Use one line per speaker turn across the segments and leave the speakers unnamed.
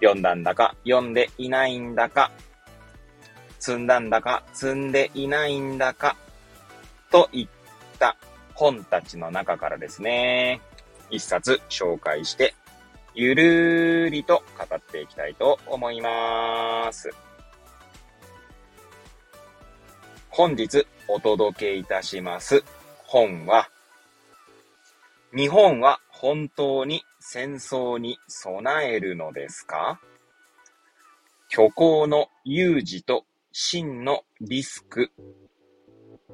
読んだんだか読んでいないんだか、積んだんだか積んでいないんだか、といった本たちの中からですね、一冊紹介して、ゆるーりと語っていきたいと思います。本日お届けいたします本は、日本は本当に戦争に備えるのですか？虚構の有事と真のリスク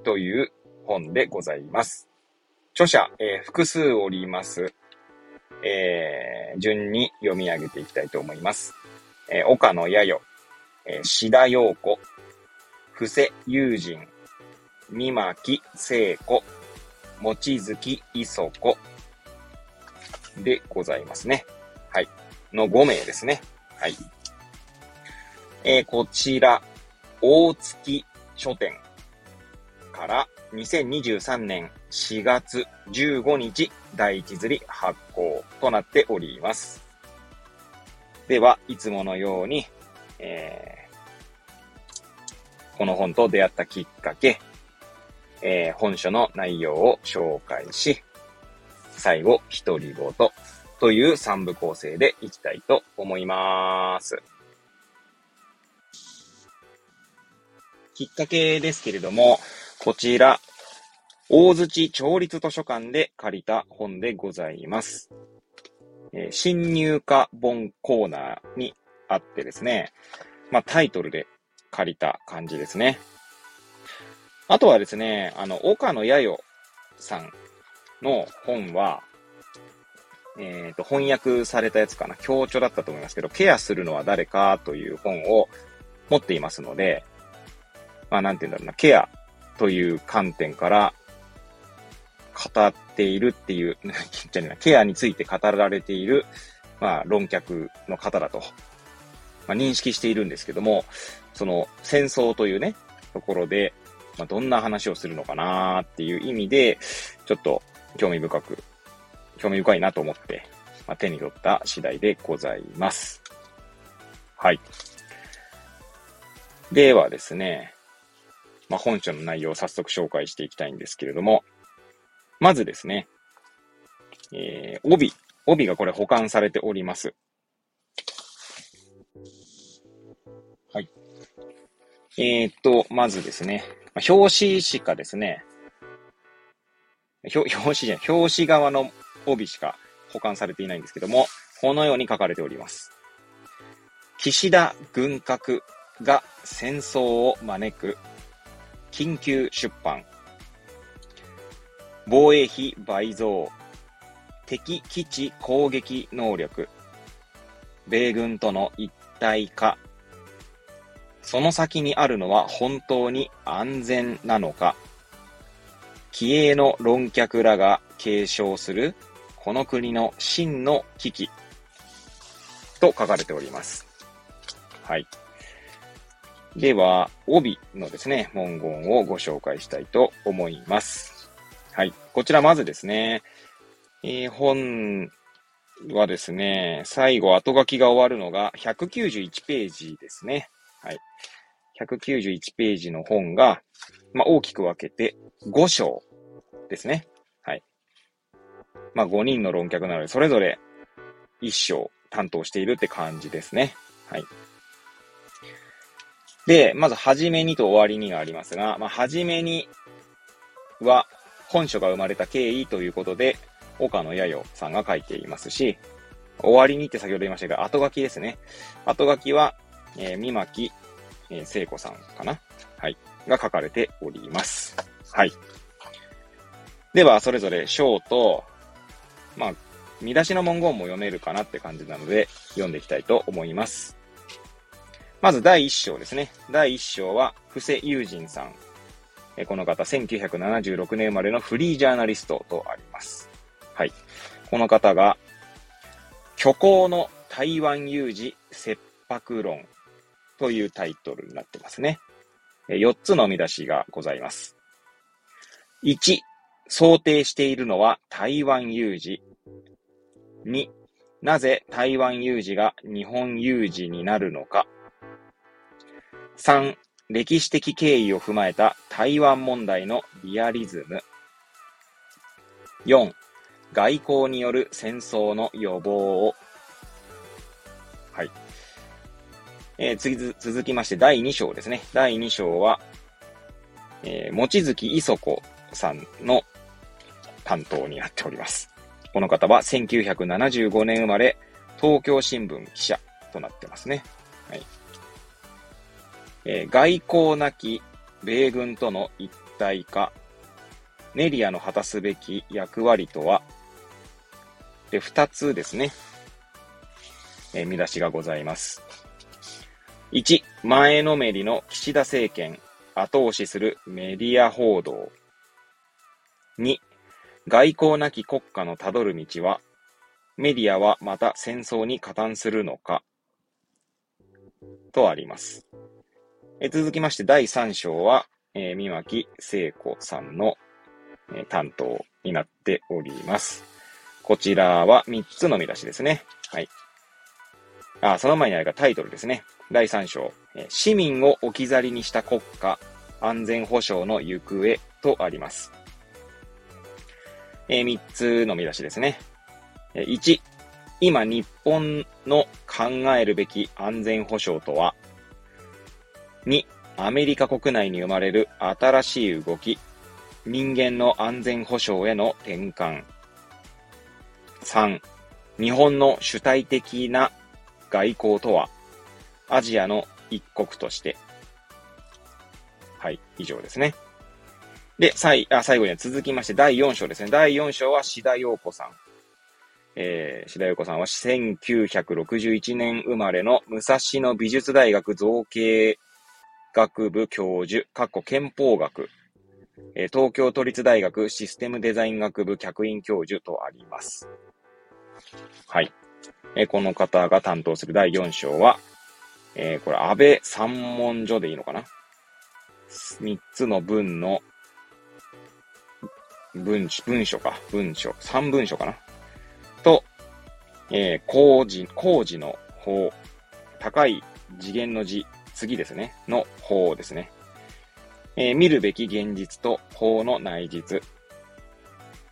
という本でございます。著者、えー、複数おります。えー、順に読み上げていきたいと思います。えー、岡野弥生、えー、志田陽子、布施友人、三巻聖子、望月磯子でございますね。はい。の5名ですね。はい。えー、こちら、大月書店から2023年4月15日第一釣り発行となっております。では、いつものように、えー、この本と出会ったきっかけ、えー、本書の内容を紹介し、最後、独り言とという3部構成でいきたいと思います。きっかけですけれども、こちら、大槌町立図書館で借りた本でございます。えー、新入荷本コーナーにあってですね、まあタイトルで借りた感じですね。あとはですね、あの、岡野弥生さんの本は、えっ、ー、と、翻訳されたやつかな、強調だったと思いますけど、ケアするのは誰かという本を持っていますので、まあ、なんて言うんだろうな、ケアという観点から語っているっていう、じゃな。ケアについて語られている、まあ、論客の方だと、まあ、認識しているんですけども、その戦争というね、ところで、まあ、どんな話をするのかなっていう意味で、ちょっと興味深く、興味深いなと思って、まあ、手に取った次第でございます。はい。ではですね、まあ、本書の内容を早速紹介していきたいんですけれども、まずですね、えー、帯、帯がこれ保管されております。はい。えー、っと、まずですね、表紙しかですね、表紙じゃない、表紙側の帯しか保管されていないんですけども、このように書かれております。岸田軍拡が戦争を招く緊急出版。防衛費倍増。敵基地攻撃能力。米軍との一体化。その先にあるのは本当に安全なのか。気鋭の論客らが継承するこの国の真の危機と書かれております。はい。では、帯のですね、文言をご紹介したいと思います。はい。こちらまずですね、えー、本はですね、最後後書きが終わるのが191ページですね。はい。191ページの本が、まあ、大きく分けて5章ですね。はい。まあ、5人の論客なので、それぞれ1章担当しているって感じですね。はい。で、まず、はじめにと終わりにがありますが、まあ、はじめには、本書が生まれた経緯ということで、岡野弥生さんが書いていますし、終わりにって先ほど言いましたが、後書きですね。後書きは、えー、三巻、えー、聖子さんかな？はい。が書かれております。はい。では、それぞれ章と、まあ、見出しの文言も読めるかなって感じなので、読んでいきたいと思います。まず第1章ですね。第1章は、布施友人さん。この方、1976年生まれのフリージャーナリストとあります。はい。この方が、虚構の台湾有事切迫論というタイトルになってますね。4つの見出しがございます。1、想定しているのは台湾有事。2、なぜ台湾有事が日本有事になるのか。3、歴史的経緯を踏まえた台湾問題のリアリズム。4、外交による戦争の予防を。えー、次続きまして第2章ですね。第2章は、えー、もちづきいそこさんの担当になっております。この方は1975年生まれ、東京新聞記者となってますね。はい。えー、外交なき米軍との一体化、メディアの果たすべき役割とは、で、二つですね、えー、見出しがございます。1、前のめりの岸田政権、後押しするメディア報道。2、外交なき国家のたどる道は、メディアはまた戦争に加担するのか、とあります。え続きまして第3章は、えー、三巻聖子さんの、えー、担当になっております。こちらは3つの見出しですね。はい。あ、その前にあれがタイトルですね。第3章、市民を置き去りにした国家、安全保障の行方とあります。え、3つの見出しですね。1、今日本の考えるべき安全保障とは2、アメリカ国内に生まれる新しい動き、人間の安全保障への転換。3、日本の主体的な外交とは、アジアの一国として。はい、以上ですね。で、最あ最後に続きまして第4章ですね。第4章は志田陽子さん。えー、志田陽子さんは1961年生まれの武蔵野美術大学造形学部教授、過去憲法学、え東京都立大学システムデザイン学部客員教授とあります。はい。えこの方が担当する第4章は、えー、これ、安倍三文書でいいのかな ?3 つの文の、文、文書か、文書、3文書かな？と、えー、工事、工事の法、高い次元の字、次ですね、の法ですね。えー、見るべき現実と法の内実。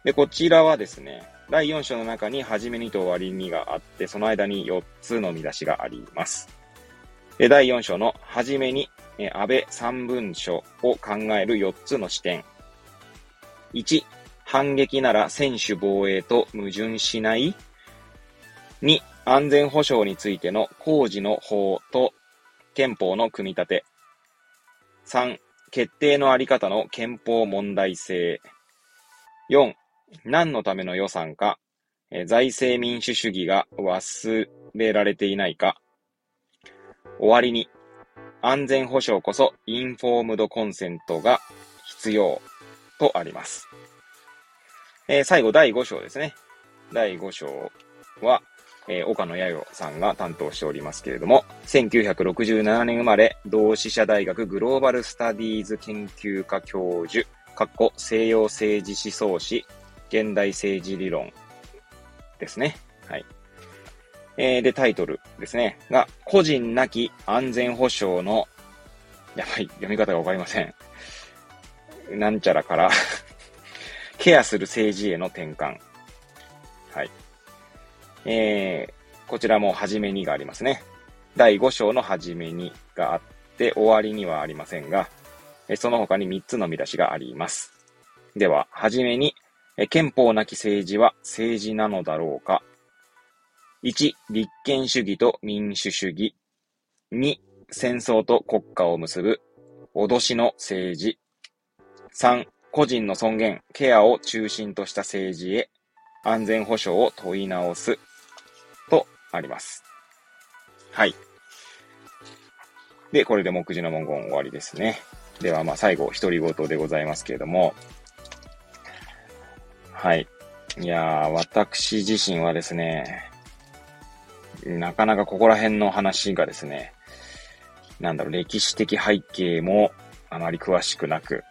で、こちらはですね、第4章の中に初めにと終わりにがあって、その間に4つの見出しがあります。第4章の初めに、安倍三文書を考える4つの視点。1、反撃なら専守防衛と矛盾しない。2、安全保障についての工事の法と憲法の組み立て。3、決定のあり方の憲法問題性。4、何のための予算か、財政民主主義が忘れられていないか。終わりに、安全保障こそインフォームドコンセントが必要とあります。えー、最後、第5章ですね。第5章は、えー、岡野弥生さんが担当しておりますけれども、1967年生まれ、同志社大学グローバルスタディーズ研究科教授、かっこ西洋政治思想史、現代政治理論ですね。はい。えー、で、タイトルですね。が、個人なき安全保障の、やばい、読み方がわかりません。なんちゃらからケアする政治への転換。はい。えー、こちらも初めにがありますね。第5章の初めにがあって、終わりにはありませんが、その他に3つの見出しがあります。では、はじめに、憲法なき政治は政治なのだろうか。1、立憲主義と民主主義。2、戦争と国家を結ぶ脅しの政治。3、個人の尊厳、ケアを中心とした政治へ。安全保障を問い直すとあります。はい。で、これで目次の文言終わりですね。では、まあ、最後、独り言でございますけれども、はい。いやー、私自身はですね、なかなかここら辺の話がですね、なんだろう、歴史的背景もあまり詳しくなく、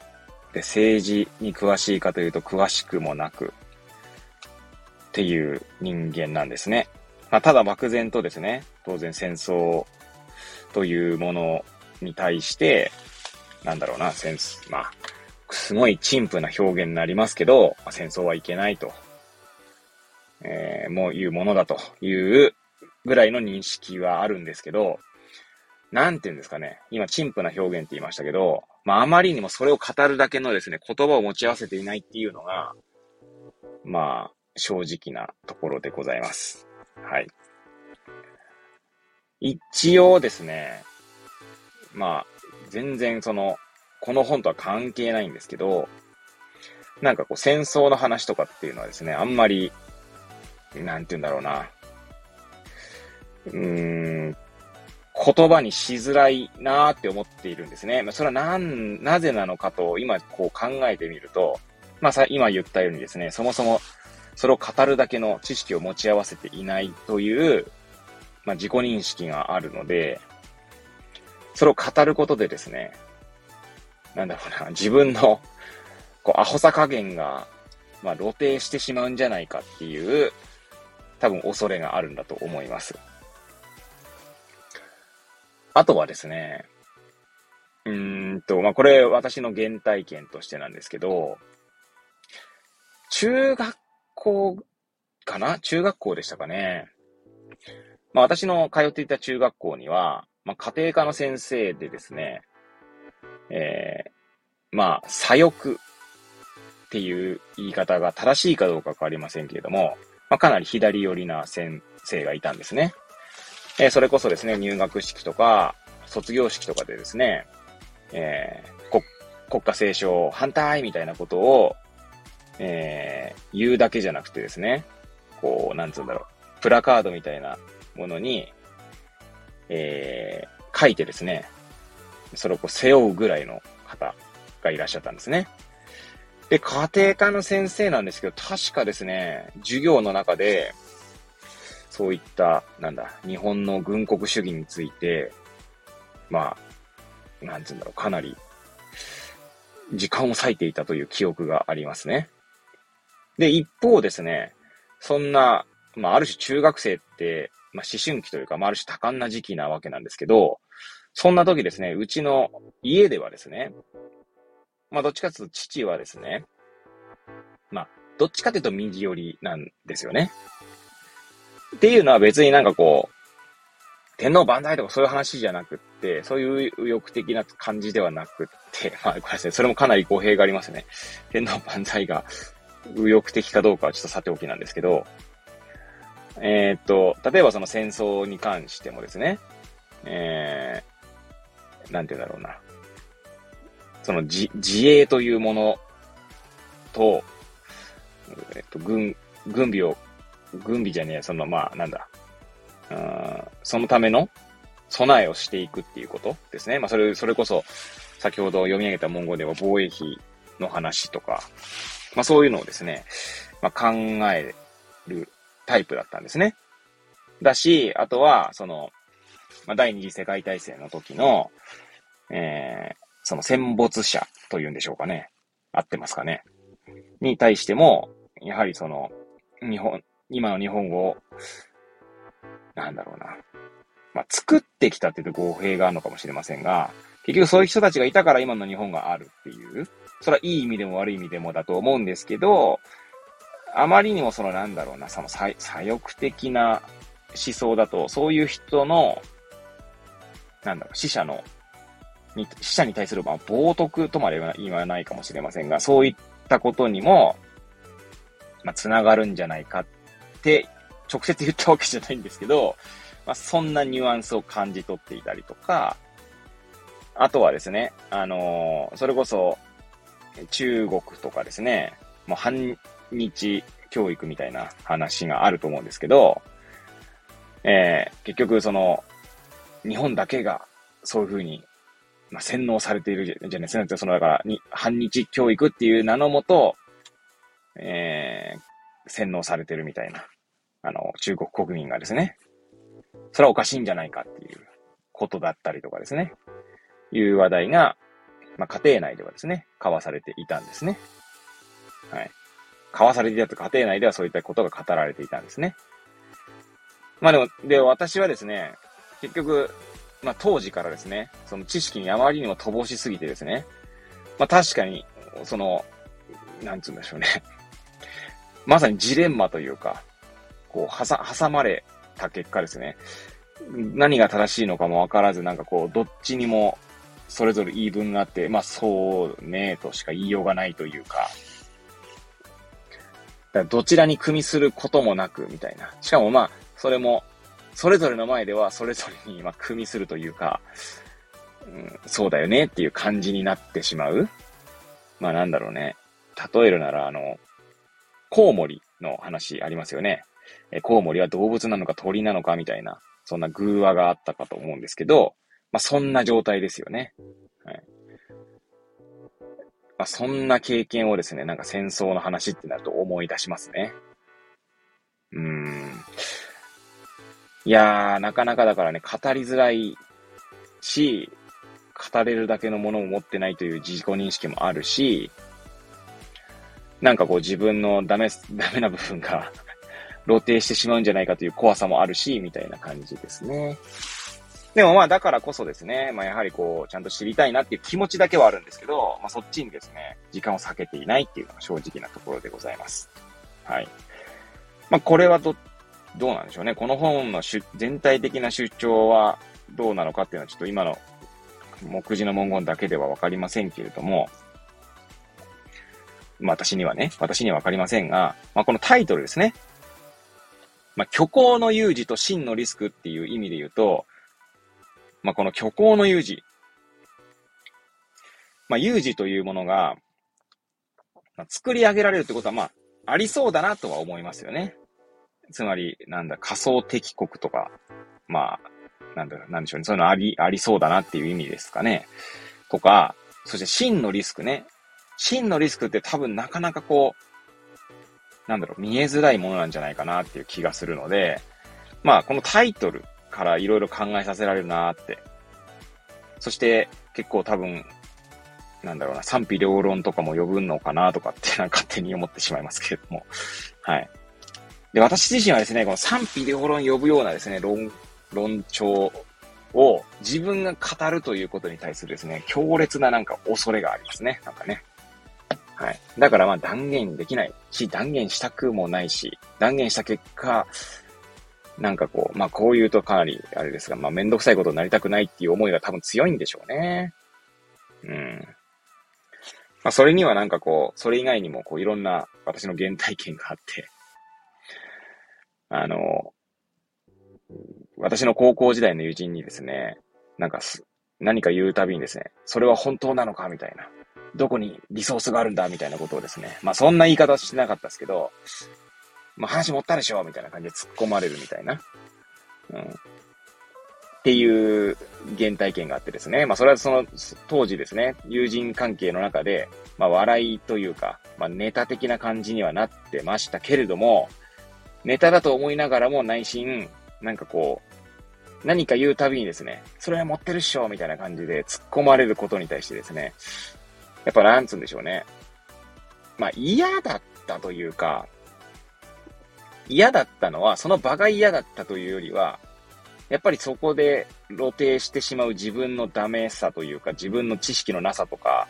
で、政治に詳しいかというと詳しくもなく、っていう人間なんですね。まあ、ただ漠然とですね、当然戦争というものに対して、なんだろうな、戦争、まあ、すごい陳腐な表現になりますけど、まあ、戦争はいけないと、えー、もういうものだというぐらいの認識はあるんですけど、なんて言うんですかね。今、陳腐な表現って言いましたけど、まあ、あまりにもそれを語るだけのですね、言葉を持ち合わせていないっていうのが、まあ、正直なところでございます。はい。一応ですね、まあ、全然その、この本とは関係ないんですけど、なんかこう戦争の話とかっていうのはですね、あんまり、なんて言うんだろうな。うーん、言葉にしづらいなーって思っているんですね。まあ、それはなん、なぜなのかと今こう考えてみると、まあさ、今言ったようにですね、そもそもそれを語るだけの知識を持ち合わせていないという、まあ、自己認識があるので、それを語ることでですね、なんだろうな、自分の、こう、アホさ加減が、まあ、露呈してしまうんじゃないかっていう、多分恐れがあるんだと思います。あとはですね、うんと、まあ、これ私の原体験としてなんですけど、中学校かな？中学校でしたかね。まあ私の通っていた中学校には、まあ家庭科の先生でですね、えー、まあ左翼っていう言い方が正しいかどうかわかりませんけれども、まあかなり左寄りな先生がいたんですね。え、それこそですね、入学式とか、卒業式とかでですね、えー、国家斉唱反対みたいなことをえー、言うだけじゃなくてですね、こう、なんつうんだろう、プラカードみたいなものに、えー、書いてですね、それをこう背負うぐらいの方がいらっしゃったんですね。で、家庭科の先生なんですけど、確かですね、授業の中で、そういった、なんだ、日本の軍国主義について、まあ、なんつうんだろう、かなり、時間を割いていたという記憶がありますね。で、一方ですね、そんな、まあ、ある種中学生って、まあ、思春期というか、まあ、ある種多感な時期なわけなんですけど、そんな時ですね、うちの家ではですね、まあ、どっちかというと父はですね、まあ、どっちかというと右寄りなんですよね。っていうのは別になんかこう、天皇万歳とかそういう話じゃなくって、そういう右翼的な感じではなくって、まあ、これですね、それもかなり語弊がありますね。天皇万歳が右翼的かどうかはちょっとさておきなんですけど、えー、っと、例えばその戦争に関してもですね、えー、なんて言うんだろうな。その自自衛というものと、えっと、軍、軍備を、軍備じゃねえ、その、まあ、なんだ、うん、そのための備えをしていくっていうことですね。まあ、それ、それこそ、先ほど読み上げた文言では防衛費の話とか、まあそういうのをですね、まあ考えるタイプだったんですね。だし、あとは、その、まあ、第二次世界大戦の時の、えー、その戦没者というんでしょうかね。合ってますかね。に対しても、やはりその、日本、今の日本を、なんだろうな。まあ、作ってきたっていうと語弊があるのかもしれませんが、結局そういう人たちがいたから今の日本があるっていう、それはいい意味でも悪い意味でもだと思うんですけど、あまりにもそのなんだろうな、その左翼的な思想だと、そういう人の、なんだろう、死者の、に死者に対する、まあ、冒涜とまでは言わないかもしれませんが、そういったことにも、まあ、つながるんじゃないかって、直接言ったわけじゃないんですけど、まあ、そんなニュアンスを感じ取っていたりとか、あとはですね、あのー、それこそ、中国とかですね、もう反日教育みたいな話があると思うんですけど、えー、結局その、日本だけがそういうふうに、まあ、洗脳されているじゃないですか。その、だから、に、反日教育っていう名のもと、えー、洗脳されてるみたいな、あの、中国国民がですね、それはおかしいんじゃないかっていうことだったりとかですね、いう話題が、まあ、家庭内ではですね、交わされていたんですね。はい。交わされていたと家庭内ではそういったことが語られていたんですね。まあでも、で、私はですね、結局、まあ当時からですね、その知識にあまりにも乏しすぎてですね、まあ確かに、その、なんつうんでしょうね。まさにジレンマというか、こう、挟、挟まれた結果ですね。何が正しいのかもわからず、なんかこう、どっちにもそれぞれ言い分があって、まあそうね、としか言いようがないというか、だどちらに組みすることもなく、みたいな。しかもまあ、それも、それぞれの前ではそれぞれに、ま、組みするというか、うん、そうだよねっていう感じになってしまう。まあなんだろうね。例えるなら、あの、コウモリの話ありますよね。えコウモリは動物なのか鳥なのかみたいな、そんな偶話があったかと思うんですけど、まあそんな状態ですよね。はい。まあそんな経験をですね、なんか戦争の話ってなると思い出しますね。うーん。いやー、なかなかだからね、語りづらいし、語れるだけのものを持ってないという自己認識もあるし、なんかこう自分のダメ、ダメな部分が 露呈してしまうんじゃないかという怖さもあるし、みたいな感じですね。でもまあだからこそですね、まあやはりこう、ちゃんと知りたいなっていう気持ちだけはあるんですけど、まあそっちにですね、時間を避けていないっていうのが正直なところでございます。はい。まあこれはど、どうなんでしょうね。この本の全体的な主張はどうなのかっていうのはちょっと今の目次の文言だけではわかりませんけれども、まあ私にはね、私にはわかりませんが、まあこのタイトルですね。まあ虚構の有事と真のリスクっていう意味で言うと、まあこの虚構の有事。まあ有事というものが、まあ、作り上げられるってことはまあありそうだなとは思いますよね。つまり、なんだ、仮想敵国とか、まあ、なんだ、なんでしょうね。そういうのあり、ありそうだなっていう意味ですかね。とか、そして真のリスクね。真のリスクって多分なかなかこう、なんだろう、見えづらいものなんじゃないかなっていう気がするので、まあ、このタイトルからいろいろ考えさせられるなって。そして結構多分、なんだろうな、賛否両論とかも呼ぶのかなとかって なんか勝手に思ってしまいますけれども。はい。で、私自身はですね、この賛否両論呼ぶようなですね、論、論調を自分が語るということに対するですね、強烈ななんか恐れがありますね。なんかね。はい。だからまあ断言できないし、断言したくもないし、断言した結果、なんかこう、まあこう言うとかなりあれですが、まあめんどくさいことになりたくないっていう思いが多分強いんでしょうね。うん。まあそれにはなんかこう、それ以外にもこういろんな私の原体験があって、あの、私の高校時代の友人にですね、なんか何か言うたびにですね、それは本当なのかみたいな。どこにリソースがあるんだみたいなことをですね。まあそんな言い方はしてなかったですけど、まあ話持ったでしょみたいな感じで突っ込まれるみたいな。うん。っていう原体験があってですね。まあそれはその当時ですね、友人関係の中で、まあ笑いというか、まあネタ的な感じにはなってましたけれども、ネタだと思いながらも内心、なんかこう、何か言うたびにですね、それは持ってるっしょみたいな感じで突っ込まれることに対してですね、やっぱなんつうんでしょうね。まあ嫌だったというか、嫌だったのは、その場が嫌だったというよりは、やっぱりそこで露呈してしまう自分のダメさというか、自分の知識のなさとか、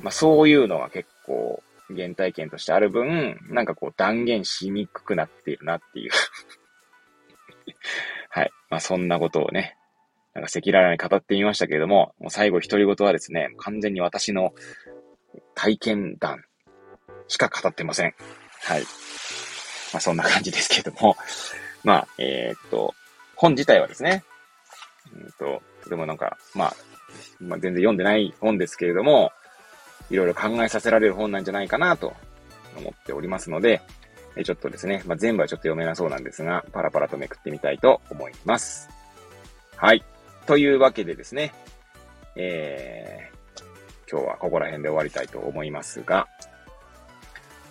まあそういうのが結構原体験としてある分、なんかこう断言しにくくなっているなっていう はい。まあそんなことをね、なんか赤裸々に語ってみましたけれども、もう最後独り言はですね、完全に私の体験談しか語ってません。はい。まあそんな感じですけれども、まあ、えー、っと、本自体はですね、うんと、とてもなんか、まあ、まあ、全然読んでない本ですけれども、いろいろ考えさせられる本なんじゃないかなと思っておりますので、えちょっとですね、まあ、全部はちょっと読めなそうなんですが、パラパラとめくってみたいと思います。はい。というわけでですね、えー、今日はここら辺で終わりたいと思いますが、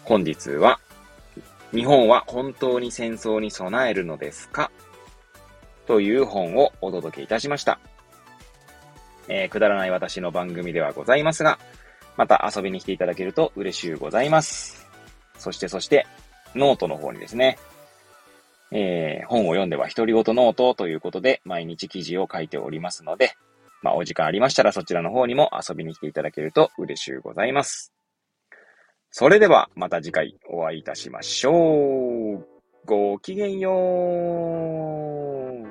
本日は、日本は本当に戦争に備えるのですか？という本をお届けいたしました。えー、くだらない私の番組ではございますが、また遊びに来ていただけると嬉しゅうございます。そしてそして、ノートの方にですね、えー、本を読んでは独り言ノートということで、毎日記事を書いておりますので、まあ、お時間ありましたらそちらの方にも遊びに来ていただけると嬉しゅうございます。それでは、また次回お会いいたしましょう。ごきげんよう。